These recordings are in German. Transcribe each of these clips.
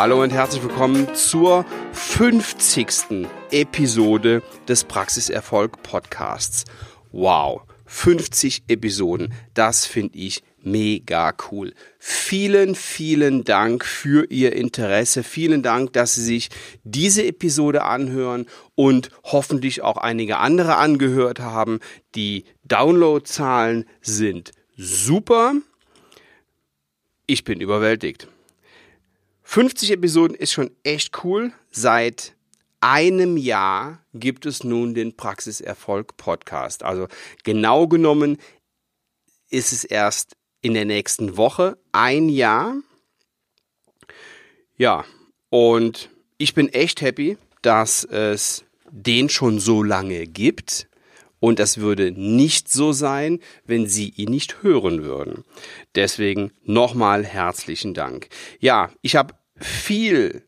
Hallo und herzlich willkommen zur 50. Episode des Praxiserfolg Podcasts. Wow, 50 Episoden, das finde ich mega cool. Vielen, vielen Dank für Ihr Interesse. Vielen Dank, dass Sie sich diese Episode anhören und hoffentlich auch einige andere angehört haben. Die Downloadzahlen sind super. Ich bin überwältigt. 50 Episoden ist schon echt cool. Seit einem Jahr gibt es nun den Praxiserfolg Podcast. Also genau genommen ist es erst in der nächsten Woche ein Jahr. Ja, und ich bin echt happy, dass es den schon so lange gibt. Und das würde nicht so sein, wenn Sie ihn nicht hören würden. Deswegen nochmal herzlichen Dank. Ja, ich habe viel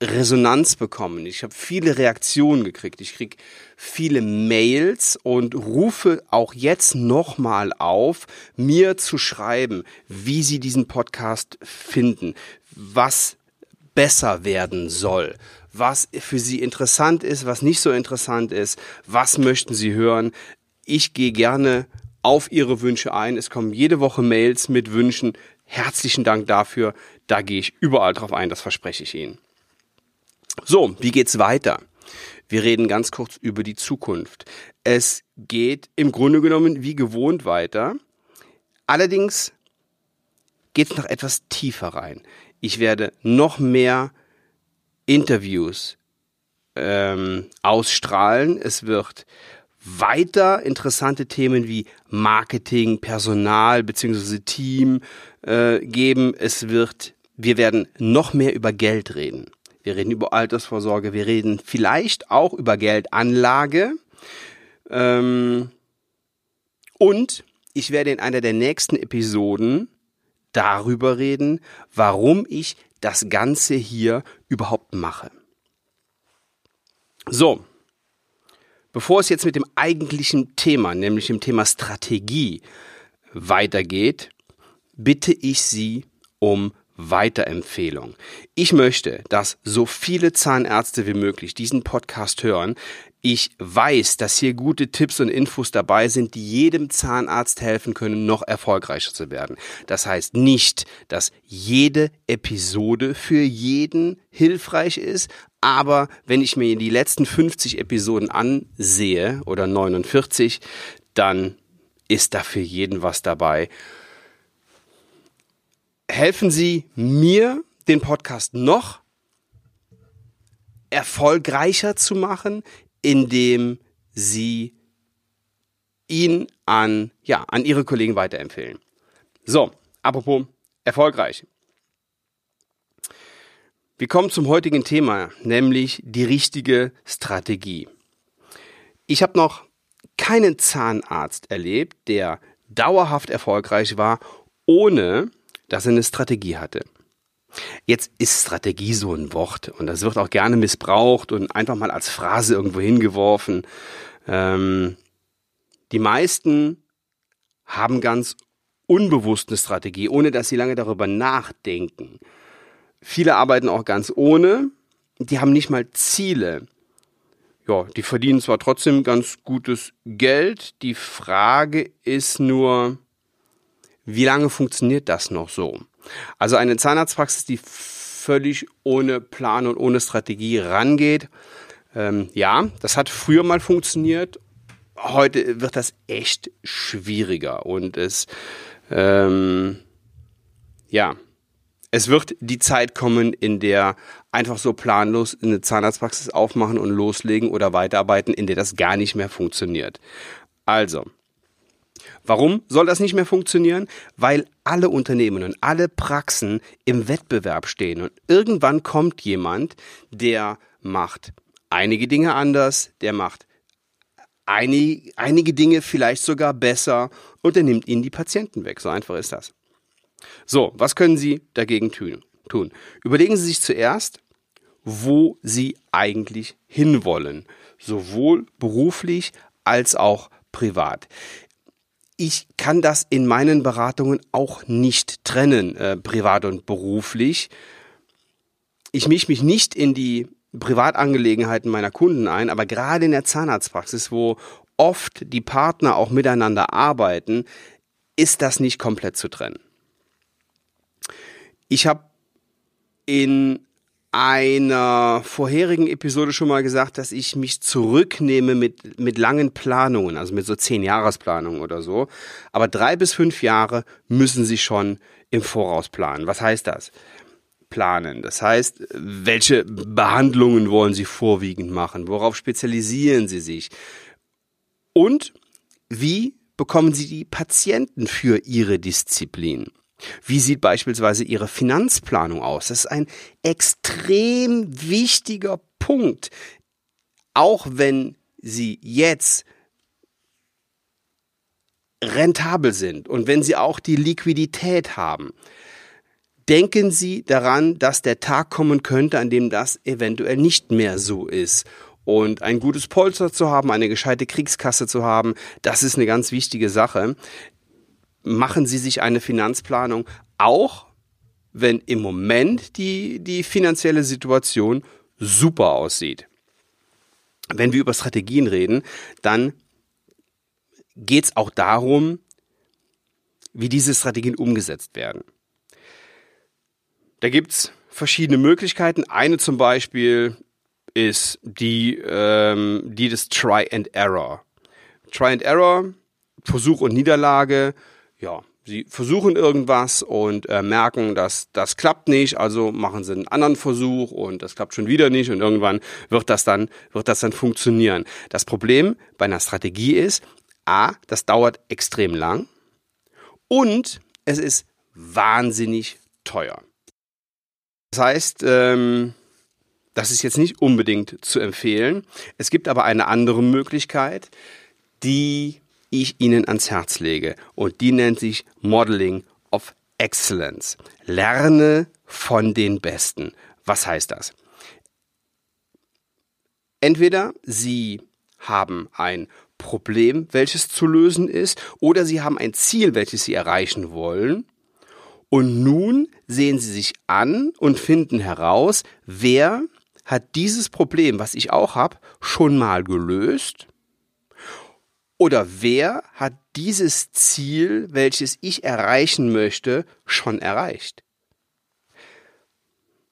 Resonanz bekommen. Ich habe viele Reaktionen gekriegt. Ich krieg viele Mails und rufe auch jetzt nochmal auf, mir zu schreiben, wie Sie diesen Podcast finden, was besser werden soll, was für Sie interessant ist, was nicht so interessant ist, was möchten Sie hören. Ich gehe gerne auf Ihre Wünsche ein. Es kommen jede Woche Mails mit Wünschen. Herzlichen Dank dafür. Da gehe ich überall drauf ein, das verspreche ich Ihnen. So, wie geht's weiter? Wir reden ganz kurz über die Zukunft. Es geht im Grunde genommen wie gewohnt weiter. Allerdings geht es noch etwas tiefer rein. Ich werde noch mehr Interviews ähm, ausstrahlen. Es wird weiter interessante Themen wie Marketing, Personal bzw. Team äh, geben. Es wird, wir werden noch mehr über Geld reden. Wir reden über Altersvorsorge, wir reden vielleicht auch über Geldanlage. Ähm, und ich werde in einer der nächsten Episoden darüber reden, warum ich das Ganze hier überhaupt mache. So, bevor es jetzt mit dem eigentlichen Thema, nämlich dem Thema Strategie, weitergeht, bitte ich Sie um Weiterempfehlung. Ich möchte, dass so viele Zahnärzte wie möglich diesen Podcast hören. Ich weiß, dass hier gute Tipps und Infos dabei sind, die jedem Zahnarzt helfen können, noch erfolgreicher zu werden. Das heißt nicht, dass jede Episode für jeden hilfreich ist, aber wenn ich mir die letzten 50 Episoden ansehe oder 49, dann ist da für jeden was dabei helfen Sie mir, den Podcast noch erfolgreicher zu machen, indem Sie ihn an, ja, an Ihre Kollegen weiterempfehlen. So, apropos erfolgreich. Wir kommen zum heutigen Thema, nämlich die richtige Strategie. Ich habe noch keinen Zahnarzt erlebt, der dauerhaft erfolgreich war, ohne dass er eine Strategie hatte. Jetzt ist Strategie so ein Wort und das wird auch gerne missbraucht und einfach mal als Phrase irgendwo hingeworfen. Ähm, die meisten haben ganz unbewusst eine Strategie, ohne dass sie lange darüber nachdenken. Viele arbeiten auch ganz ohne, die haben nicht mal Ziele. Ja, die verdienen zwar trotzdem ganz gutes Geld, die Frage ist nur, wie lange funktioniert das noch so? Also eine Zahnarztpraxis, die völlig ohne Plan und ohne Strategie rangeht, ähm, ja, das hat früher mal funktioniert. Heute wird das echt schwieriger und es, ähm, ja, es wird die Zeit kommen, in der einfach so planlos eine Zahnarztpraxis aufmachen und loslegen oder weiterarbeiten, in der das gar nicht mehr funktioniert. Also, Warum soll das nicht mehr funktionieren? Weil alle Unternehmen und alle Praxen im Wettbewerb stehen und irgendwann kommt jemand, der macht einige Dinge anders, der macht einige, einige Dinge vielleicht sogar besser und er nimmt ihnen die Patienten weg. So einfach ist das. So, was können Sie dagegen tun? Überlegen Sie sich zuerst, wo Sie eigentlich hinwollen, sowohl beruflich als auch privat ich kann das in meinen Beratungen auch nicht trennen, äh, privat und beruflich. ich mische mich nicht in die Privatangelegenheiten meiner Kunden ein, aber gerade in der Zahnarztpraxis, wo oft die Partner auch miteinander arbeiten, ist das nicht komplett zu trennen. Ich habe in einer vorherigen Episode schon mal gesagt, dass ich mich zurücknehme mit, mit langen Planungen, also mit so zehn Jahresplanungen oder so. Aber drei bis fünf Jahre müssen Sie schon im Voraus planen. Was heißt das? Planen. Das heißt, welche Behandlungen wollen Sie vorwiegend machen? Worauf spezialisieren Sie sich? Und wie bekommen Sie die Patienten für Ihre Disziplin? Wie sieht beispielsweise Ihre Finanzplanung aus? Das ist ein extrem wichtiger Punkt. Auch wenn Sie jetzt rentabel sind und wenn Sie auch die Liquidität haben, denken Sie daran, dass der Tag kommen könnte, an dem das eventuell nicht mehr so ist. Und ein gutes Polster zu haben, eine gescheite Kriegskasse zu haben, das ist eine ganz wichtige Sache machen Sie sich eine Finanzplanung, auch wenn im Moment die, die finanzielle Situation super aussieht. Wenn wir über Strategien reden, dann geht es auch darum, wie diese Strategien umgesetzt werden. Da gibt es verschiedene Möglichkeiten. Eine zum Beispiel ist die, ähm, die des Try and Error. Try and Error, Versuch und Niederlage, ja, sie versuchen irgendwas und äh, merken, dass das klappt nicht, also machen sie einen anderen Versuch und das klappt schon wieder nicht und irgendwann wird das dann wird das dann funktionieren. Das Problem bei einer Strategie ist, a, das dauert extrem lang und es ist wahnsinnig teuer. Das heißt, ähm, das ist jetzt nicht unbedingt zu empfehlen. Es gibt aber eine andere Möglichkeit, die ich Ihnen ans Herz lege. Und die nennt sich Modeling of Excellence. Lerne von den Besten. Was heißt das? Entweder Sie haben ein Problem, welches zu lösen ist, oder Sie haben ein Ziel, welches Sie erreichen wollen. Und nun sehen Sie sich an und finden heraus, wer hat dieses Problem, was ich auch habe, schon mal gelöst oder wer hat dieses Ziel, welches ich erreichen möchte, schon erreicht?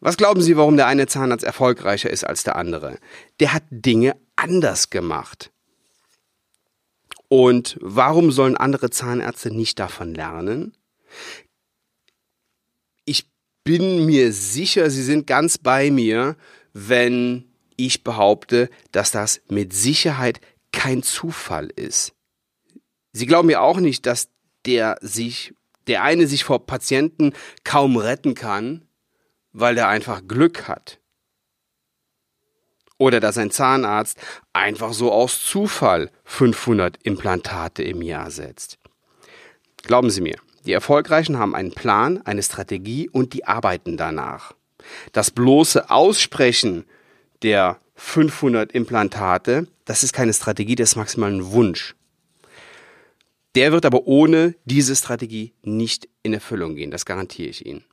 Was glauben Sie, warum der eine Zahnarzt erfolgreicher ist als der andere? Der hat Dinge anders gemacht. Und warum sollen andere Zahnärzte nicht davon lernen? Ich bin mir sicher, Sie sind ganz bei mir, wenn ich behaupte, dass das mit Sicherheit kein Zufall ist. Sie glauben ja auch nicht, dass der sich, der eine sich vor Patienten kaum retten kann, weil der einfach Glück hat. Oder dass ein Zahnarzt einfach so aus Zufall 500 Implantate im Jahr setzt. Glauben Sie mir, die Erfolgreichen haben einen Plan, eine Strategie und die arbeiten danach. Das bloße Aussprechen der 500 Implantate, das ist keine Strategie, das ist maximal ein Wunsch. Der wird aber ohne diese Strategie nicht in Erfüllung gehen, das garantiere ich Ihnen.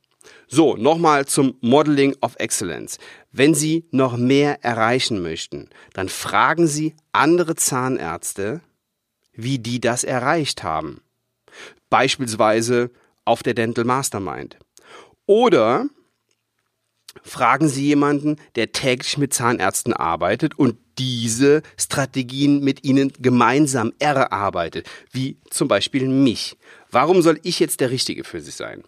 So, nochmal zum Modeling of Excellence. Wenn Sie noch mehr erreichen möchten, dann fragen Sie andere Zahnärzte, wie die das erreicht haben. Beispielsweise auf der Dental Mastermind. Oder fragen Sie jemanden, der täglich mit Zahnärzten arbeitet und diese Strategien mit Ihnen gemeinsam erarbeitet, wie zum Beispiel mich. Warum soll ich jetzt der Richtige für Sie sein?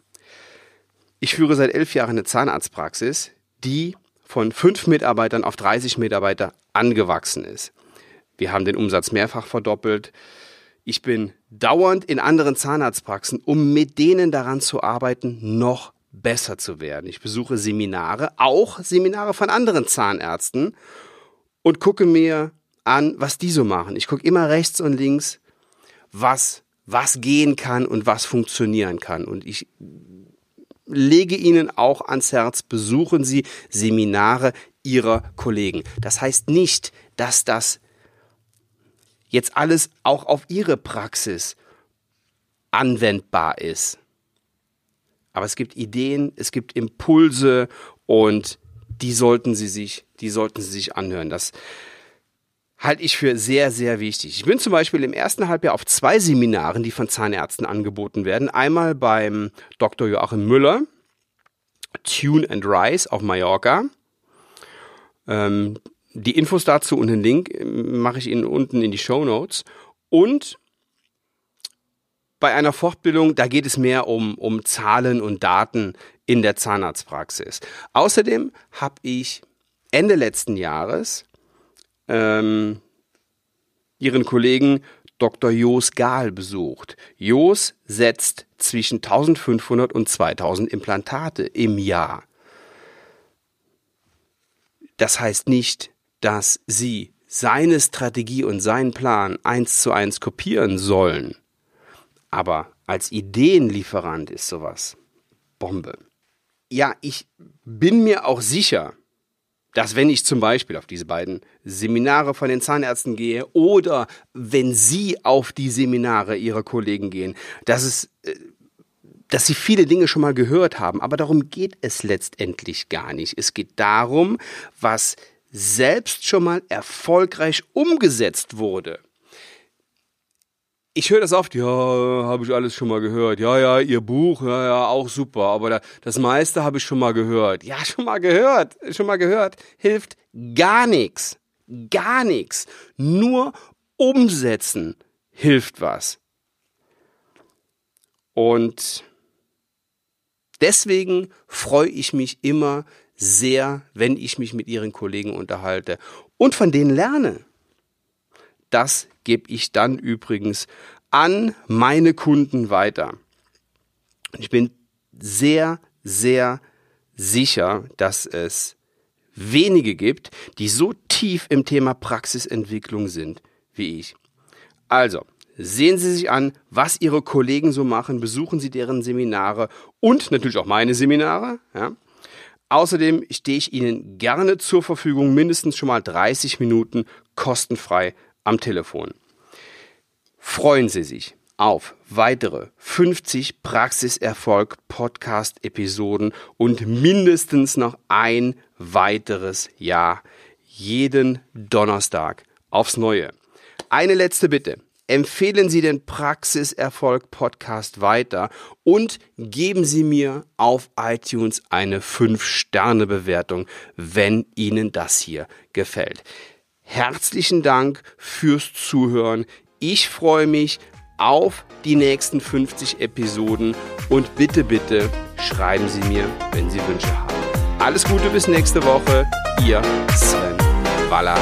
Ich führe seit elf Jahren eine Zahnarztpraxis, die von fünf Mitarbeitern auf 30 Mitarbeiter angewachsen ist. Wir haben den Umsatz mehrfach verdoppelt. Ich bin dauernd in anderen Zahnarztpraxen, um mit denen daran zu arbeiten, noch besser zu werden. Ich besuche Seminare, auch Seminare von anderen Zahnärzten und gucke mir an, was die so machen. Ich gucke immer rechts und links, was, was gehen kann und was funktionieren kann. Und ich lege Ihnen auch ans Herz, besuchen Sie Seminare Ihrer Kollegen. Das heißt nicht, dass das jetzt alles auch auf Ihre Praxis anwendbar ist. Aber es gibt Ideen, es gibt Impulse und die sollten Sie sich, die sollten Sie sich anhören. Das halte ich für sehr, sehr wichtig. Ich bin zum Beispiel im ersten Halbjahr auf zwei Seminaren, die von Zahnärzten angeboten werden. Einmal beim Dr. Joachim Müller, Tune and Rise auf Mallorca. Ähm, die Infos dazu und den Link mache ich Ihnen unten in die Show Notes. Und bei einer Fortbildung, da geht es mehr um, um Zahlen und Daten in der Zahnarztpraxis. Außerdem habe ich Ende letzten Jahres ähm, ihren Kollegen Dr. Jos Gahl besucht. Jos setzt zwischen 1500 und 2000 Implantate im Jahr. Das heißt nicht, dass Sie seine Strategie und seinen Plan eins zu eins kopieren sollen. Aber als Ideenlieferant ist sowas Bombe. Ja, ich bin mir auch sicher, dass wenn ich zum Beispiel auf diese beiden Seminare von den Zahnärzten gehe oder wenn Sie auf die Seminare Ihrer Kollegen gehen, dass es, äh, dass Sie viele Dinge schon mal gehört haben. Aber darum geht es letztendlich gar nicht. Es geht darum, was selbst schon mal erfolgreich umgesetzt wurde. Ich höre das oft, ja, habe ich alles schon mal gehört. Ja, ja, ihr Buch, ja, ja, auch super. Aber das meiste habe ich schon mal gehört. Ja, schon mal gehört, schon mal gehört. Hilft gar nichts. Gar nichts. Nur umsetzen hilft was. Und deswegen freue ich mich immer sehr, wenn ich mich mit ihren Kollegen unterhalte und von denen lerne. Das gebe ich dann übrigens an meine Kunden weiter. Ich bin sehr, sehr sicher, dass es wenige gibt, die so tief im Thema Praxisentwicklung sind wie ich. Also, sehen Sie sich an, was Ihre Kollegen so machen, besuchen Sie deren Seminare und natürlich auch meine Seminare. Ja. Außerdem stehe ich Ihnen gerne zur Verfügung, mindestens schon mal 30 Minuten kostenfrei am Telefon. Freuen Sie sich auf weitere 50 Praxiserfolg Podcast Episoden und mindestens noch ein weiteres Jahr jeden Donnerstag aufs Neue. Eine letzte Bitte empfehlen Sie den Praxiserfolg Podcast weiter und geben Sie mir auf iTunes eine 5-Sterne-Bewertung, wenn Ihnen das hier gefällt. Herzlichen Dank fürs Zuhören. Ich freue mich auf die nächsten 50 Episoden und bitte, bitte schreiben Sie mir, wenn Sie Wünsche haben. Alles Gute bis nächste Woche. Ihr Sven Waller.